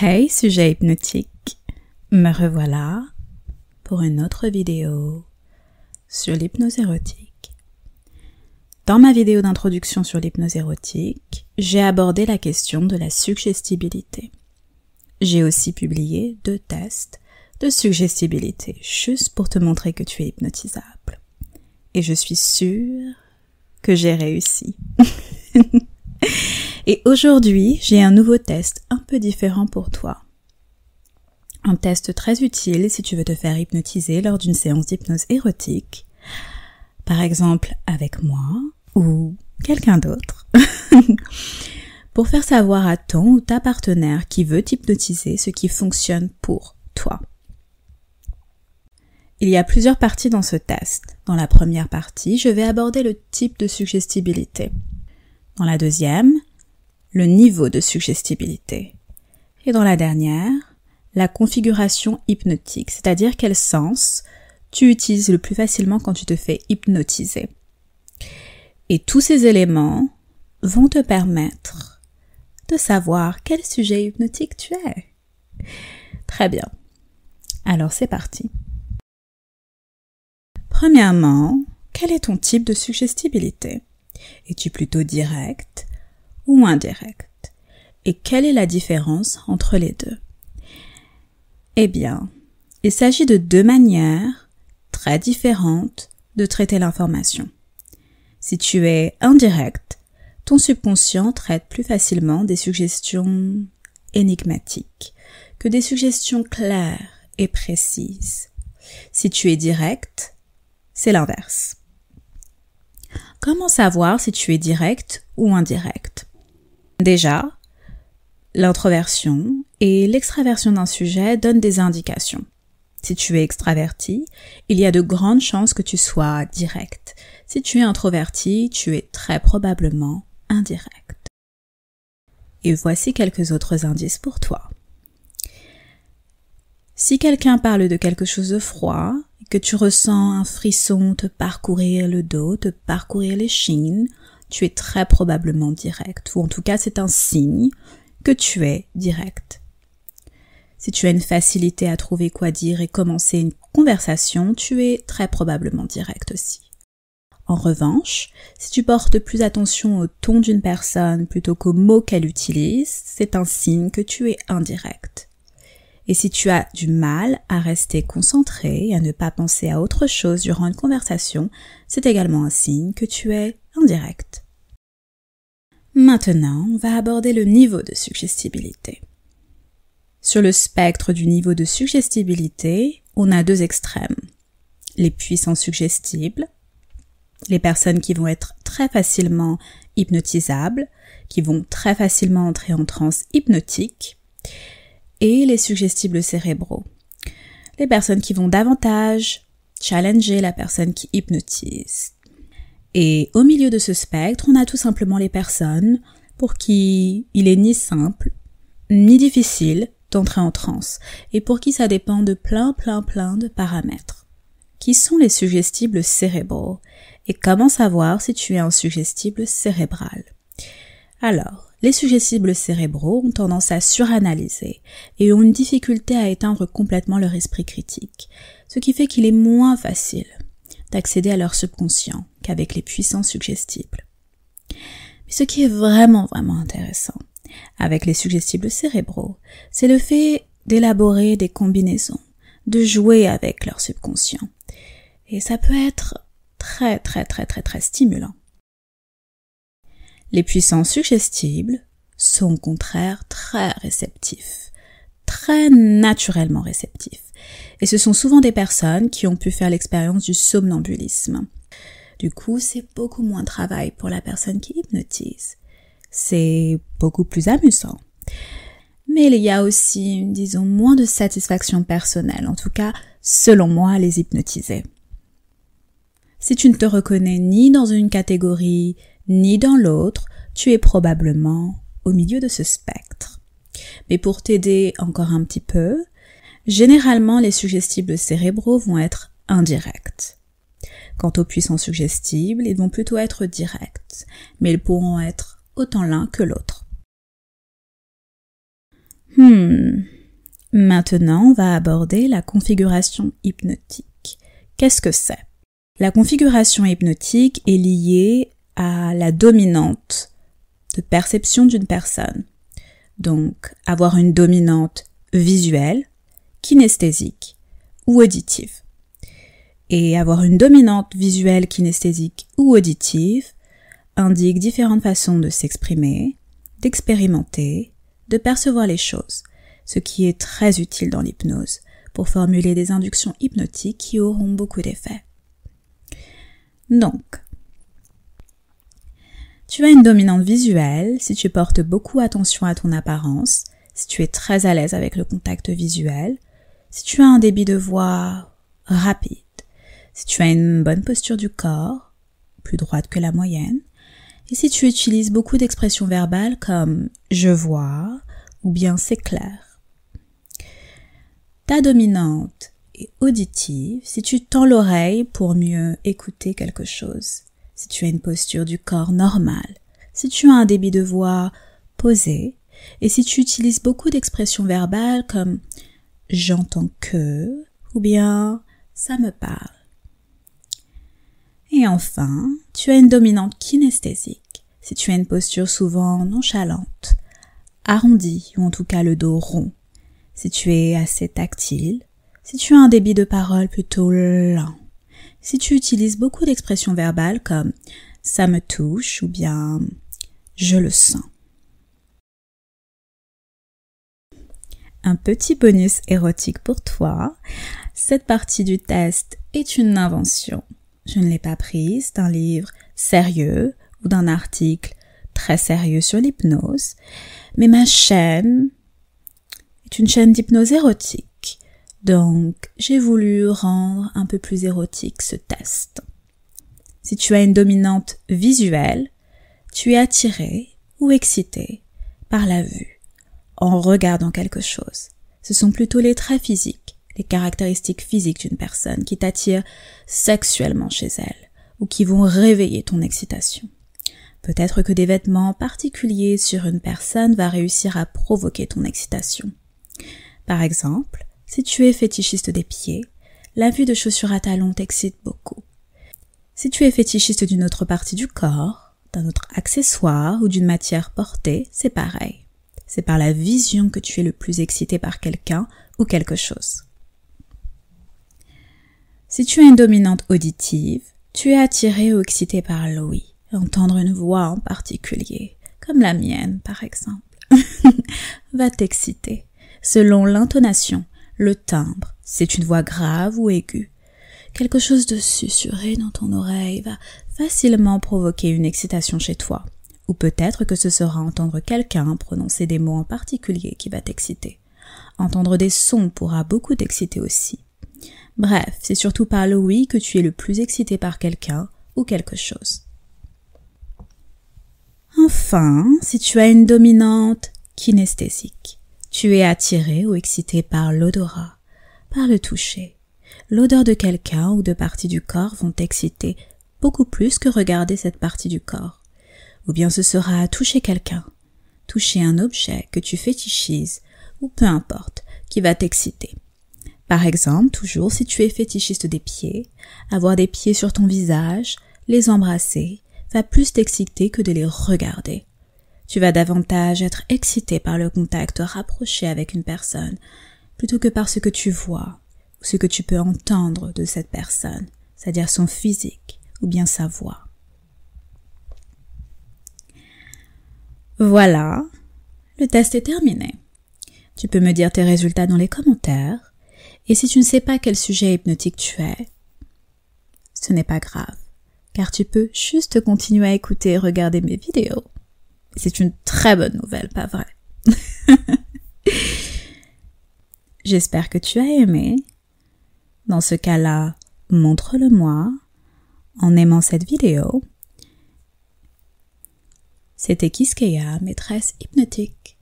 Hey sujet hypnotique, me revoilà pour une autre vidéo sur l'hypnose érotique. Dans ma vidéo d'introduction sur l'hypnose érotique, j'ai abordé la question de la suggestibilité. J'ai aussi publié deux tests de suggestibilité, juste pour te montrer que tu es hypnotisable. Et je suis sûre que j'ai réussi. Et aujourd'hui, j'ai un nouveau test un peu différent pour toi. Un test très utile si tu veux te faire hypnotiser lors d'une séance d'hypnose érotique, par exemple avec moi ou quelqu'un d'autre, pour faire savoir à ton ou ta partenaire qui veut t'hypnotiser ce qui fonctionne pour toi. Il y a plusieurs parties dans ce test. Dans la première partie, je vais aborder le type de suggestibilité. Dans la deuxième, le niveau de suggestibilité. Et dans la dernière, la configuration hypnotique, c'est-à-dire quel sens tu utilises le plus facilement quand tu te fais hypnotiser. Et tous ces éléments vont te permettre de savoir quel sujet hypnotique tu es. Très bien. Alors c'est parti. Premièrement, quel est ton type de suggestibilité? Es-tu plutôt direct, ou indirect Et quelle est la différence entre les deux? Eh bien, il s'agit de deux manières très différentes de traiter l'information. Si tu es indirect, ton subconscient traite plus facilement des suggestions énigmatiques que des suggestions claires et précises. Si tu es direct, c'est l'inverse. Comment savoir si tu es direct ou indirect? Déjà, l'introversion et l'extraversion d'un sujet donnent des indications. Si tu es extraverti, il y a de grandes chances que tu sois direct. Si tu es introverti, tu es très probablement indirect. Et voici quelques autres indices pour toi. Si quelqu'un parle de quelque chose de froid, que tu ressens un frisson te parcourir le dos, te parcourir les chines, tu es très probablement direct, ou en tout cas c'est un signe que tu es direct. Si tu as une facilité à trouver quoi dire et commencer une conversation, tu es très probablement direct aussi. En revanche, si tu portes plus attention au ton d'une personne plutôt qu'aux mots qu'elle utilise, c'est un signe que tu es indirect. Et si tu as du mal à rester concentré et à ne pas penser à autre chose durant une conversation, c'est également un signe que tu es Maintenant, on va aborder le niveau de suggestibilité. Sur le spectre du niveau de suggestibilité, on a deux extrêmes. Les puissants suggestibles, les personnes qui vont être très facilement hypnotisables, qui vont très facilement entrer en transe hypnotique, et les suggestibles cérébraux, les personnes qui vont davantage challenger la personne qui hypnotise. Et au milieu de ce spectre, on a tout simplement les personnes pour qui il est ni simple, ni difficile d'entrer en transe, et pour qui ça dépend de plein plein plein de paramètres. Qui sont les suggestibles cérébraux? Et comment savoir si tu es un suggestible cérébral? Alors, les suggestibles cérébraux ont tendance à suranalyser et ont une difficulté à éteindre complètement leur esprit critique, ce qui fait qu'il est moins facile d'accéder à leur subconscient qu'avec les puissants suggestibles. Mais ce qui est vraiment vraiment intéressant avec les suggestibles cérébraux, c'est le fait d'élaborer des combinaisons, de jouer avec leur subconscient. Et ça peut être très très très très très stimulant. Les puissants suggestibles sont au contraire très réceptifs, très naturellement réceptifs. Et ce sont souvent des personnes qui ont pu faire l'expérience du somnambulisme. Du coup, c'est beaucoup moins de travail pour la personne qui hypnotise. C'est beaucoup plus amusant. Mais il y a aussi, disons, moins de satisfaction personnelle, en tout cas, selon moi, les hypnotiser. Si tu ne te reconnais ni dans une catégorie, ni dans l'autre, tu es probablement au milieu de ce spectre. Mais pour t'aider encore un petit peu, généralement les suggestibles cérébraux vont être indirects. Quant aux puissants suggestibles, ils vont plutôt être directs, mais ils pourront être autant l'un que l'autre. Hmm. Maintenant, on va aborder la configuration hypnotique. Qu'est-ce que c'est? La configuration hypnotique est liée à la dominante de perception d'une personne. Donc, avoir une dominante visuelle, kinesthésique ou auditive. Et avoir une dominante visuelle, kinesthésique ou auditive indique différentes façons de s'exprimer, d'expérimenter, de percevoir les choses, ce qui est très utile dans l'hypnose pour formuler des inductions hypnotiques qui auront beaucoup d'effets. Donc, tu as une dominante visuelle si tu portes beaucoup attention à ton apparence, si tu es très à l'aise avec le contact visuel, si tu as un débit de voix rapide, si tu as une bonne posture du corps, plus droite que la moyenne, et si tu utilises beaucoup d'expressions verbales comme je vois ou bien c'est clair. Ta dominante est auditive si tu tends l'oreille pour mieux écouter quelque chose, si tu as une posture du corps normale, si tu as un débit de voix posé, et si tu utilises beaucoup d'expressions verbales comme j'entends que ou bien ça me parle. Et enfin, tu as une dominante kinesthésique, si tu as une posture souvent nonchalante, arrondie ou en tout cas le dos rond, si tu es assez tactile, si tu as un débit de parole plutôt lent, si tu utilises beaucoup d'expressions verbales comme ça me touche ou bien je le sens. Petit bonus érotique pour toi. Cette partie du test est une invention je ne l'ai pas prise d'un livre sérieux ou d'un article très sérieux sur l'hypnose, mais ma chaîne est une chaîne d'hypnose érotique. Donc, j'ai voulu rendre un peu plus érotique ce test. Si tu as une dominante visuelle, tu es attiré ou excité par la vue en regardant quelque chose. Ce sont plutôt les traits physiques les caractéristiques physiques d'une personne qui t'attire sexuellement chez elle ou qui vont réveiller ton excitation. Peut-être que des vêtements particuliers sur une personne va réussir à provoquer ton excitation. Par exemple, si tu es fétichiste des pieds, la vue de chaussures à talons t'excite beaucoup. Si tu es fétichiste d'une autre partie du corps, d'un autre accessoire ou d'une matière portée, c'est pareil. C'est par la vision que tu es le plus excité par quelqu'un ou quelque chose. Si tu as une dominante auditive, tu es attiré ou excité par l'ouïe, entendre une voix en particulier, comme la mienne par exemple, va t'exciter. Selon l'intonation, le timbre, c'est une voix grave ou aiguë. Quelque chose de susurré dans ton oreille va facilement provoquer une excitation chez toi. Ou peut-être que ce sera entendre quelqu'un prononcer des mots en particulier qui va t'exciter. Entendre des sons pourra beaucoup t'exciter aussi. Bref, c'est surtout par le oui que tu es le plus excité par quelqu'un ou quelque chose. Enfin, si tu as une dominante kinesthésique, tu es attiré ou excité par l'odorat, par le toucher. L'odeur de quelqu'un ou de partie du corps vont t'exciter beaucoup plus que regarder cette partie du corps. Ou bien ce sera toucher quelqu'un, toucher un objet que tu fétichises, ou peu importe, qui va t'exciter. Par exemple, toujours si tu es fétichiste des pieds, avoir des pieds sur ton visage, les embrasser, va plus t'exciter que de les regarder. Tu vas davantage être excité par le contact rapproché avec une personne, plutôt que par ce que tu vois, ou ce que tu peux entendre de cette personne, c'est-à-dire son physique, ou bien sa voix. Voilà, le test est terminé. Tu peux me dire tes résultats dans les commentaires et si tu ne sais pas quel sujet hypnotique tu es, ce n'est pas grave, car tu peux juste continuer à écouter et regarder mes vidéos. C'est une très bonne nouvelle, pas vrai? J'espère que tu as aimé. Dans ce cas-là, montre-le-moi en aimant cette vidéo. C'était Kiskeya, maîtresse hypnotique.